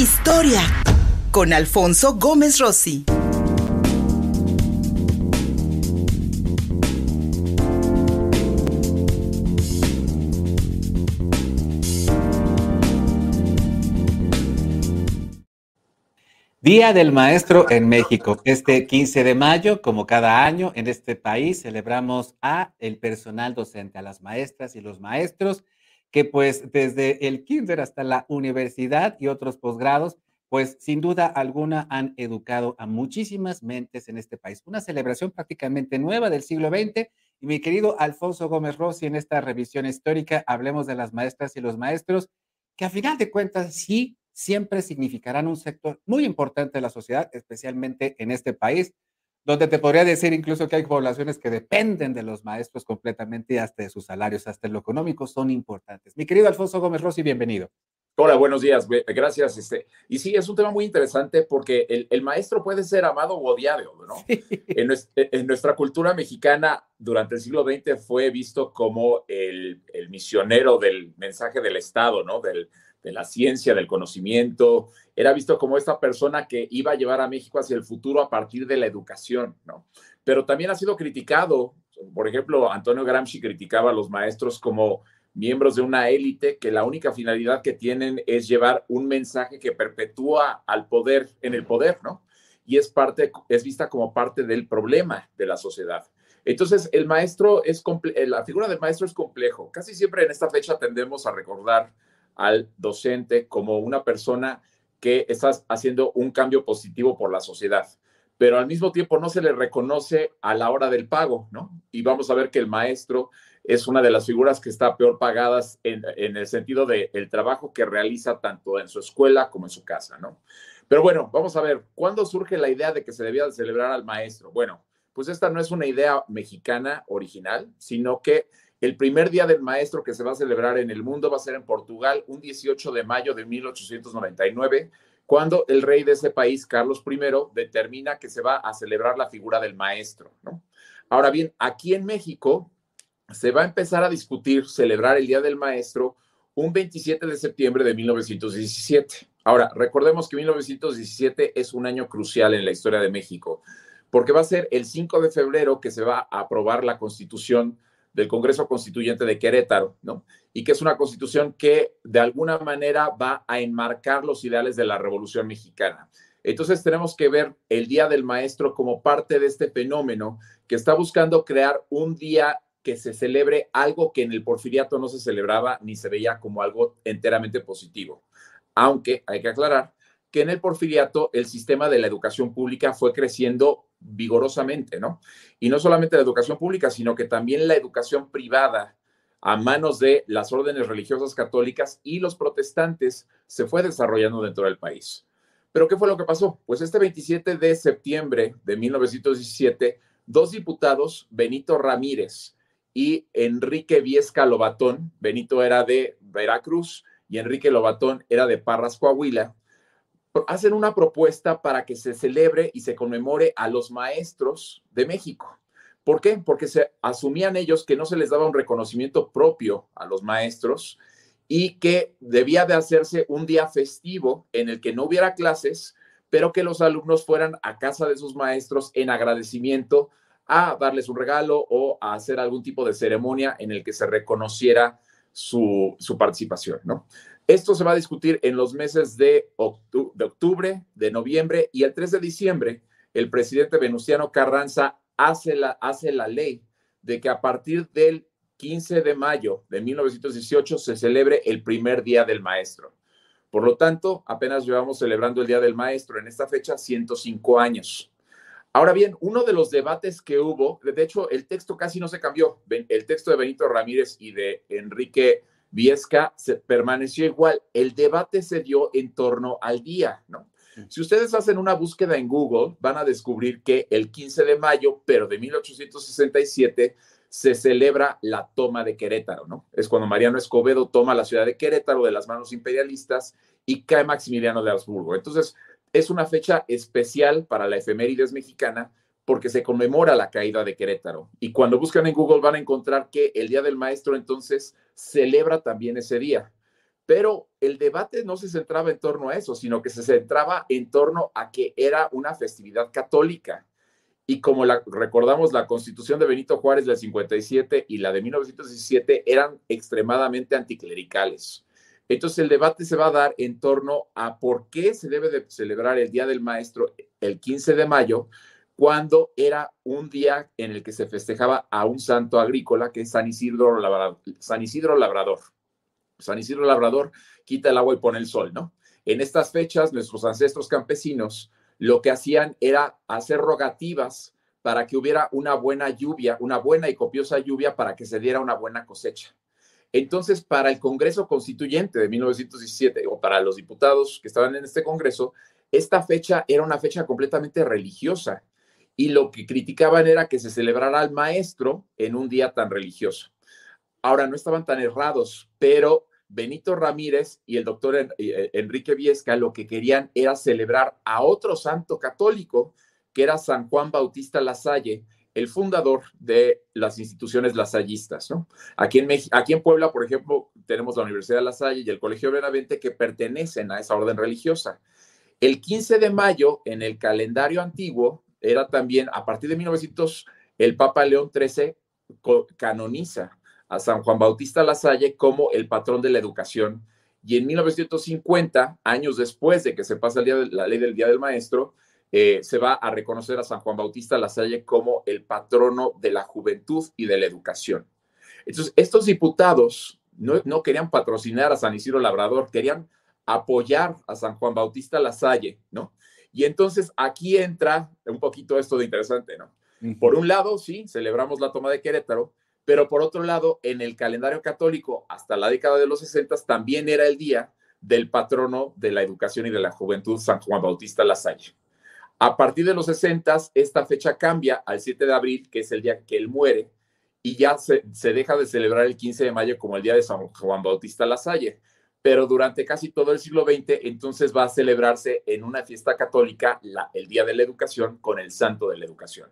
Historia con Alfonso Gómez Rossi. Día del Maestro en México. Este 15 de mayo, como cada año en este país, celebramos a el personal docente, a las maestras y los maestros, que pues desde el kinder hasta la universidad y otros posgrados, pues sin duda alguna han educado a muchísimas mentes en este país. Una celebración prácticamente nueva del siglo XX. Y mi querido Alfonso Gómez Rossi, en esta revisión histórica, hablemos de las maestras y los maestros, que a final de cuentas sí siempre significarán un sector muy importante de la sociedad, especialmente en este país, donde te podría decir incluso que hay poblaciones que dependen de los maestros completamente y hasta de sus salarios, hasta en lo económico, son importantes. Mi querido Alfonso Gómez Rossi, bienvenido. Hola, buenos días. Gracias. Este, y sí, es un tema muy interesante porque el, maestro puede ser amado o odiado, ¿no? En, nuestra, en, nuestra, cultura mexicana, durante el siglo XX fue visto como el, el misionero del mensaje del Estado, ¿no? Del, de la ciencia, del conocimiento, era visto como esta persona que iba a llevar a México hacia el futuro a partir de la educación, ¿no? Pero también ha sido criticado, por ejemplo, Antonio Gramsci criticaba a los maestros como miembros de una élite que la única finalidad que tienen es llevar un mensaje que perpetúa al poder en el poder, ¿no? Y es parte, es vista como parte del problema de la sociedad. Entonces, el maestro es, la figura del maestro es complejo. Casi siempre en esta fecha tendemos a recordar al docente como una persona que está haciendo un cambio positivo por la sociedad, pero al mismo tiempo no se le reconoce a la hora del pago, ¿no? Y vamos a ver que el maestro es una de las figuras que está peor pagadas en, el sentido del el trabajo que realiza tanto en su escuela como en su casa, ¿no? Pero bueno, vamos a ver, ¿cuándo surge la idea de que se debía celebrar al maestro? Bueno, pues esta no es una idea mexicana original, sino que el primer día del maestro que se va a celebrar en el mundo va a ser en Portugal, un 18 de mayo de 1899, cuando el rey de ese país, Carlos I, determina que se va a celebrar la figura del maestro. Ahora bien, aquí en México se va a empezar a discutir celebrar el Día del Maestro un 27 de septiembre de 1917. Ahora, recordemos que 1917 es un año crucial en la historia de México, porque va a ser el 5 de febrero que se va a aprobar la constitución del Congreso Constituyente de Querétaro, ¿no? Y que es una constitución que de alguna manera va a enmarcar los ideales de la Revolución Mexicana. Entonces tenemos que ver el Día del Maestro como parte de este fenómeno que está buscando crear un día que se celebre algo que en el porfiriato no se celebraba ni se veía como algo enteramente positivo. Aunque hay que aclarar que en el porfiriato el sistema de la educación pública fue creciendo vigorosamente, ¿no? Y no solamente la educación pública, sino que también la educación privada a manos de las órdenes religiosas católicas y los protestantes se fue desarrollando dentro del país. Pero ¿qué fue lo que pasó? Pues este 27 de septiembre de 1917, dos diputados, Benito Ramírez y Enrique Viesca Lobatón, Benito era de Veracruz y Enrique Lobatón era de Parras, Coahuila, hacen una propuesta para que se celebre y se conmemore a los maestros de México. ¿Por qué? Porque se asumían ellos que no se les daba un reconocimiento propio a los maestros y que debía de hacerse un día festivo en el que no hubiera clases, pero que los alumnos fueran a casa de sus maestros en agradecimiento a darles un regalo o a hacer algún tipo de ceremonia en el que se reconociera su, su participación, ¿no? Esto se va a discutir en los meses de, octubre, de noviembre y el 3 de diciembre, el presidente Venustiano Carranza hace la, hace la ley de que a partir del 15 de mayo de 1918 se celebre el primer Día del Maestro. Por lo tanto, apenas llevamos celebrando el Día del Maestro en esta fecha 105 años. Ahora bien, uno de los debates que hubo, de hecho, el texto casi no se cambió. El texto de Benito Ramírez y de Enrique Viesca se permaneció igual. El debate se dio en torno al día, ¿no? Si ustedes hacen una búsqueda en Google, van a descubrir que el 15 de mayo, pero de 1867, se celebra la toma de Querétaro, ¿no? Es cuando Mariano Escobedo toma la ciudad de Querétaro de las manos imperialistas y cae Maximiliano de Habsburgo. Entonces, es una fecha especial para la efemérides mexicana porque se conmemora la caída de Querétaro. Y cuando buscan en Google van a encontrar que el Día del Maestro entonces celebra también ese día. Pero el debate no se centraba en torno a eso, sino que se centraba en torno a que era una festividad católica. Y como la, recordamos, la constitución de Benito Juárez del 57 y la de 1917 eran extremadamente anticlericales. Entonces el debate se va a dar en torno a por qué se debe de celebrar el Día del Maestro el 15 de mayo, cuando era un día en el que se festejaba a un santo agrícola que es San Isidro Labrador. San Isidro Labrador. San Isidro Labrador quita el agua y pone el sol, ¿no? En estas fechas, nuestros ancestros campesinos lo que hacían era hacer rogativas para que hubiera una buena lluvia, una buena y copiosa lluvia para que se diera una buena cosecha. Entonces, para el Congreso Constituyente de 1917 o para los diputados que estaban en este Congreso, esta fecha era una fecha completamente religiosa y lo que criticaban era que se celebrara al maestro en un día tan religioso. Ahora, no estaban tan errados, pero Benito Ramírez y el doctor eh, Enrique Viesca lo que querían era celebrar a otro santo católico, que era San Juan Bautista Lasalle, el fundador de las instituciones lasallistas. ¿no? Aquí, en aquí en Puebla, por ejemplo, tenemos la Universidad de La Salle y el Colegio Benavente que pertenecen a esa orden religiosa. El 15 de mayo, en el calendario antiguo, era también, a partir de 1900, el Papa León XIII canoniza a San Juan Bautista Lasalle como el patrón de la educación. Y en 1950, años después de que se pasa el día la ley del Día del Maestro, eh, se va a reconocer a San Juan Bautista Lasalle como el patrono de la juventud y de la educación. Entonces, estos diputados no, no querían patrocinar a San Isidro Labrador, querían apoyar a San Juan Bautista Lasalle, ¿no? Y entonces aquí entra un poquito esto de interesante, ¿no? Por un lado, sí, celebramos la toma de Querétaro, pero por otro lado, en el calendario católico, hasta la década de los 60, también era el día del patrono de la educación y de la juventud, San Juan Bautista Lasalle. A partir de los 60, esta fecha cambia al 7 de abril, que es el día que él muere, y ya se, deja de celebrar el 15 de mayo como el día de San Juan Bautista Lasalle. Pero durante casi todo el siglo XX, entonces va a celebrarse en una fiesta católica el Día de la Educación con el Santo de la Educación.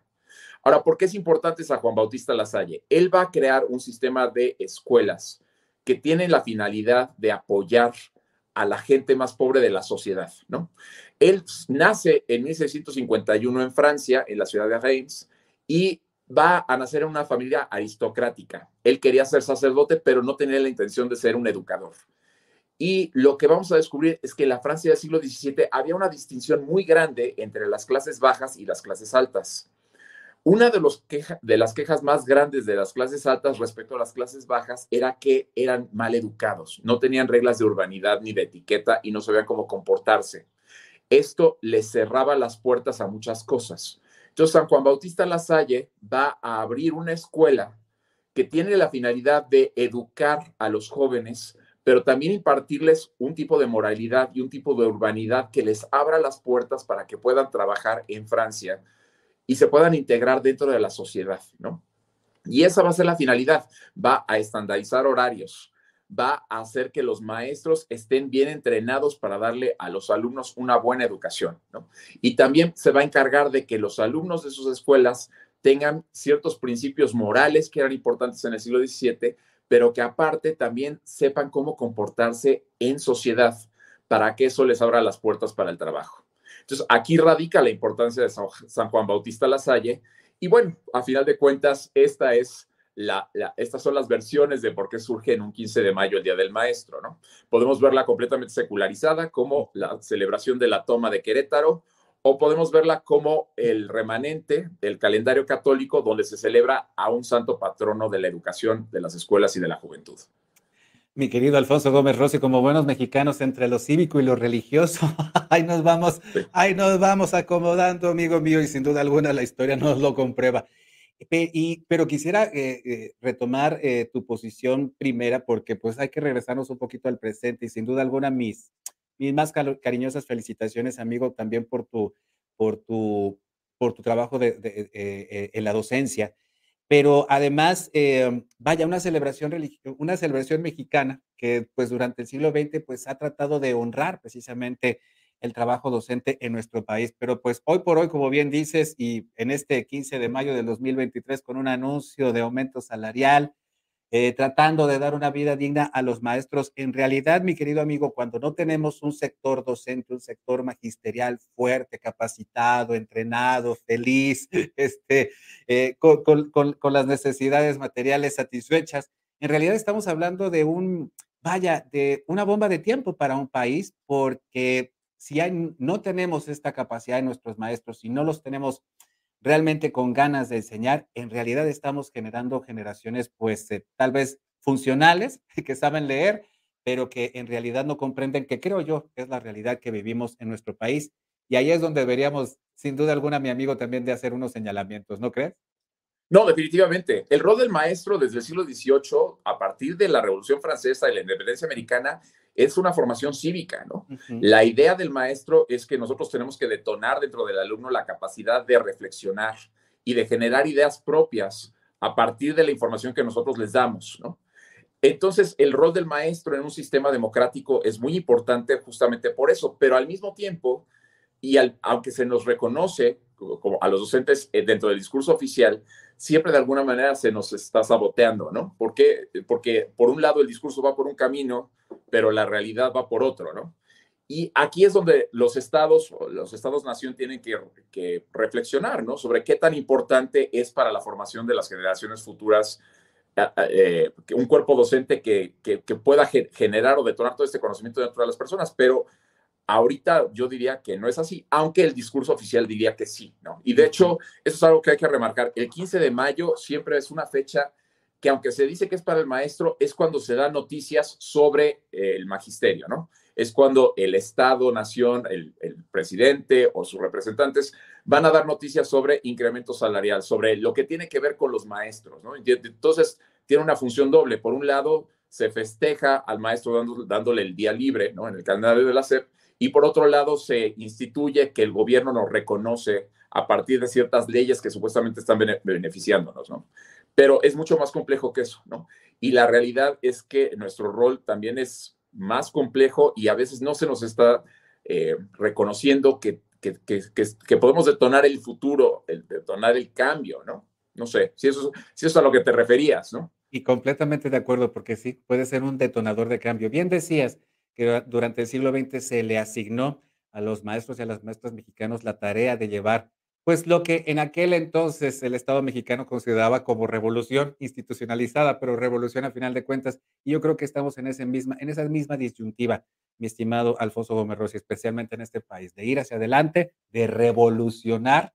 Ahora, ¿por qué es importante San Juan Bautista Lasalle? Él va a crear un sistema de escuelas que tiene la finalidad de apoyar a la gente más pobre de la sociedad, ¿no? Él nace en 1651 en Francia, en la ciudad de Reims, y va a nacer en una familia aristocrática. Él quería ser sacerdote, pero no tenía la intención de ser un educador. Y lo que vamos a descubrir es que en la Francia del siglo XVII había una distinción muy grande entre las clases bajas y las clases altas. Una de, las quejas más grandes de las clases altas respecto a las clases bajas era que eran mal educados, no tenían reglas de urbanidad ni de etiqueta y no sabían cómo comportarse. Esto les cerraba las puertas a muchas cosas. Entonces, San Juan Bautista Lasalle va a abrir una escuela que tiene la finalidad de educar a los jóvenes, pero también impartirles un tipo de moralidad y un tipo de urbanidad que les abra las puertas para que puedan trabajar en Francia y se puedan integrar dentro de la sociedad, ¿no? Y esa va a ser la finalidad, va a estandarizar horarios, va a hacer que los maestros estén bien entrenados para darle a los alumnos una buena educación, ¿no? Y también se va a encargar de que los alumnos de sus escuelas tengan ciertos principios morales que eran importantes en el siglo XVII, pero que aparte también sepan cómo comportarse en sociedad para que eso les abra las puertas para el trabajo. Entonces, aquí radica la importancia de San Juan Bautista Lasalle. Y bueno, a final de cuentas, esta es la, estas son las versiones de por qué surge en un 15 de mayo el Día del Maestro, ¿no? Podemos verla completamente secularizada como la celebración de la toma de Querétaro, o podemos verla como el remanente del calendario católico donde se celebra a un santo patrono de la educación, de las escuelas y de la juventud mi querido Alfonso Gómez Rossi, como buenos mexicanos entre lo cívico y lo religioso, ahí nos vamos, ahí nos vamos acomodando, amigo mío, y sin duda alguna la historia nos lo comprueba. Y, pero quisiera eh, eh, retomar eh, tu posición primera porque pues hay que regresarnos un poquito al presente y sin duda alguna mis, mis más cariñosas felicitaciones, amigo, también por tu, por tu, por tu trabajo de, en la docencia. Pero además, eh, vaya, una celebración, una celebración mexicana que pues durante el siglo XX pues ha tratado de honrar precisamente el trabajo docente en nuestro país. Pero pues hoy por hoy, como bien dices, y en este 15 de mayo del 2023 con un anuncio de aumento salarial, eh, tratando de dar una vida digna a los maestros. En realidad, mi querido amigo, cuando no tenemos un sector docente, un sector magisterial fuerte, capacitado, entrenado, feliz, este, eh, con, con las necesidades materiales satisfechas, en realidad estamos hablando de un, vaya, de una bomba de tiempo para un país, porque si hay, no tenemos esta capacidad de nuestros maestros, si no los tenemos realmente con ganas de enseñar, en realidad estamos generando generaciones, pues, eh, tal vez funcionales, que saben leer, pero que en realidad no comprenden, que creo yo es la realidad que vivimos en nuestro país. Y ahí es donde deberíamos, sin duda alguna, mi amigo, también de hacer unos señalamientos, ¿no crees? No, definitivamente. El rol del maestro desde el siglo XVIII, a partir de la Revolución Francesa y la independencia americana, es una formación cívica, ¿no? La idea del maestro es que nosotros tenemos que detonar dentro del alumno la capacidad de reflexionar y de generar ideas propias a partir de la información que nosotros les damos, ¿no? Entonces, el rol del maestro en un sistema democrático es muy importante justamente por eso, pero al mismo tiempo, y aunque se nos reconoce como a los docentes eh, dentro del discurso oficial, siempre de alguna manera se nos está saboteando, ¿no? ¿Por qué? Porque por un lado el discurso va por un camino, pero la realidad va por otro, ¿no? Y aquí es donde los estados, los estados-nación tienen que, reflexionar, ¿no? Sobre qué tan importante es para la formación de las generaciones futuras eh, un cuerpo docente que, que, pueda generar o detonar todo este conocimiento dentro de las personas, pero Ahorita yo diría que no es así, aunque el discurso oficial diría que sí, ¿no? Y de hecho, eso es algo que hay que remarcar. El 15 de mayo siempre es una fecha que aunque se dice que es para el maestro, es cuando se dan noticias sobre eh, el magisterio, ¿no? Es cuando el Estado, Nación, el, presidente o sus representantes van a dar noticias sobre incremento salarial, sobre lo que tiene que ver con los maestros, ¿no? Entonces, tiene una función doble. Por un lado, se festeja al maestro dándole el día libre, ¿no? En el calendario de la SEP, y por otro lado, se instituye que el gobierno nos reconoce a partir de ciertas leyes que supuestamente están beneficiándonos, ¿no? Pero es mucho más complejo que eso, ¿no? Y la realidad es que nuestro rol también es más complejo y a veces no se nos está eh, reconociendo que, que, podemos detonar el futuro, detonar el cambio, ¿no? No sé, si eso, si eso es a lo que te referías, ¿no? Y completamente de acuerdo, porque sí, puede ser un detonador de cambio. Bien decías, que durante el siglo XX se le asignó a los maestros y a las maestras mexicanos la tarea de llevar, pues lo que en aquel entonces el Estado mexicano consideraba como revolución institucionalizada, pero revolución a final de cuentas. Y yo creo que estamos en, ese misma, en esa misma disyuntiva, mi estimado Alfonso Gómez Rossi, especialmente en este país, de ir hacia adelante, de revolucionar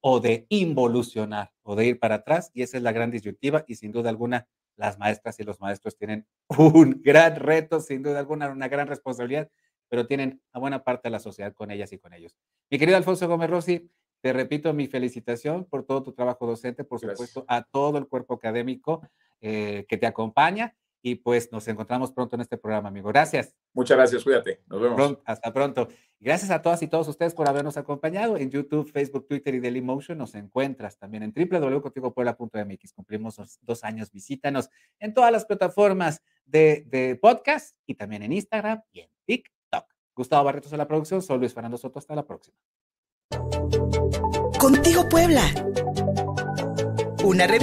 o de involucionar o de ir para atrás. Y esa es la gran disyuntiva y sin duda alguna las maestras y los maestros tienen un gran reto, sin duda alguna, una gran responsabilidad, pero tienen a buena parte de la sociedad con ellas y con ellos. Mi querido Alfonso Gómez Rossi, te repito mi felicitación por todo tu trabajo docente, por supuesto, a todo el cuerpo académico eh, que te acompaña y pues nos encontramos pronto en este programa, amigo. Gracias. Muchas gracias, cuídate. Nos vemos. hasta pronto. Gracias a todas y todos ustedes por habernos acompañado en YouTube, Facebook, Twitter y Dailymotion. Nos encuentras también en www.contigopuebla.mx. Cumplimos dos años. Visítanos en todas las plataformas de, de podcast y también en Instagram y en TikTok. Gustavo Barretos en la producción. Soy Luis Fernando Soto. Hasta la próxima. Contigo Puebla. Una revista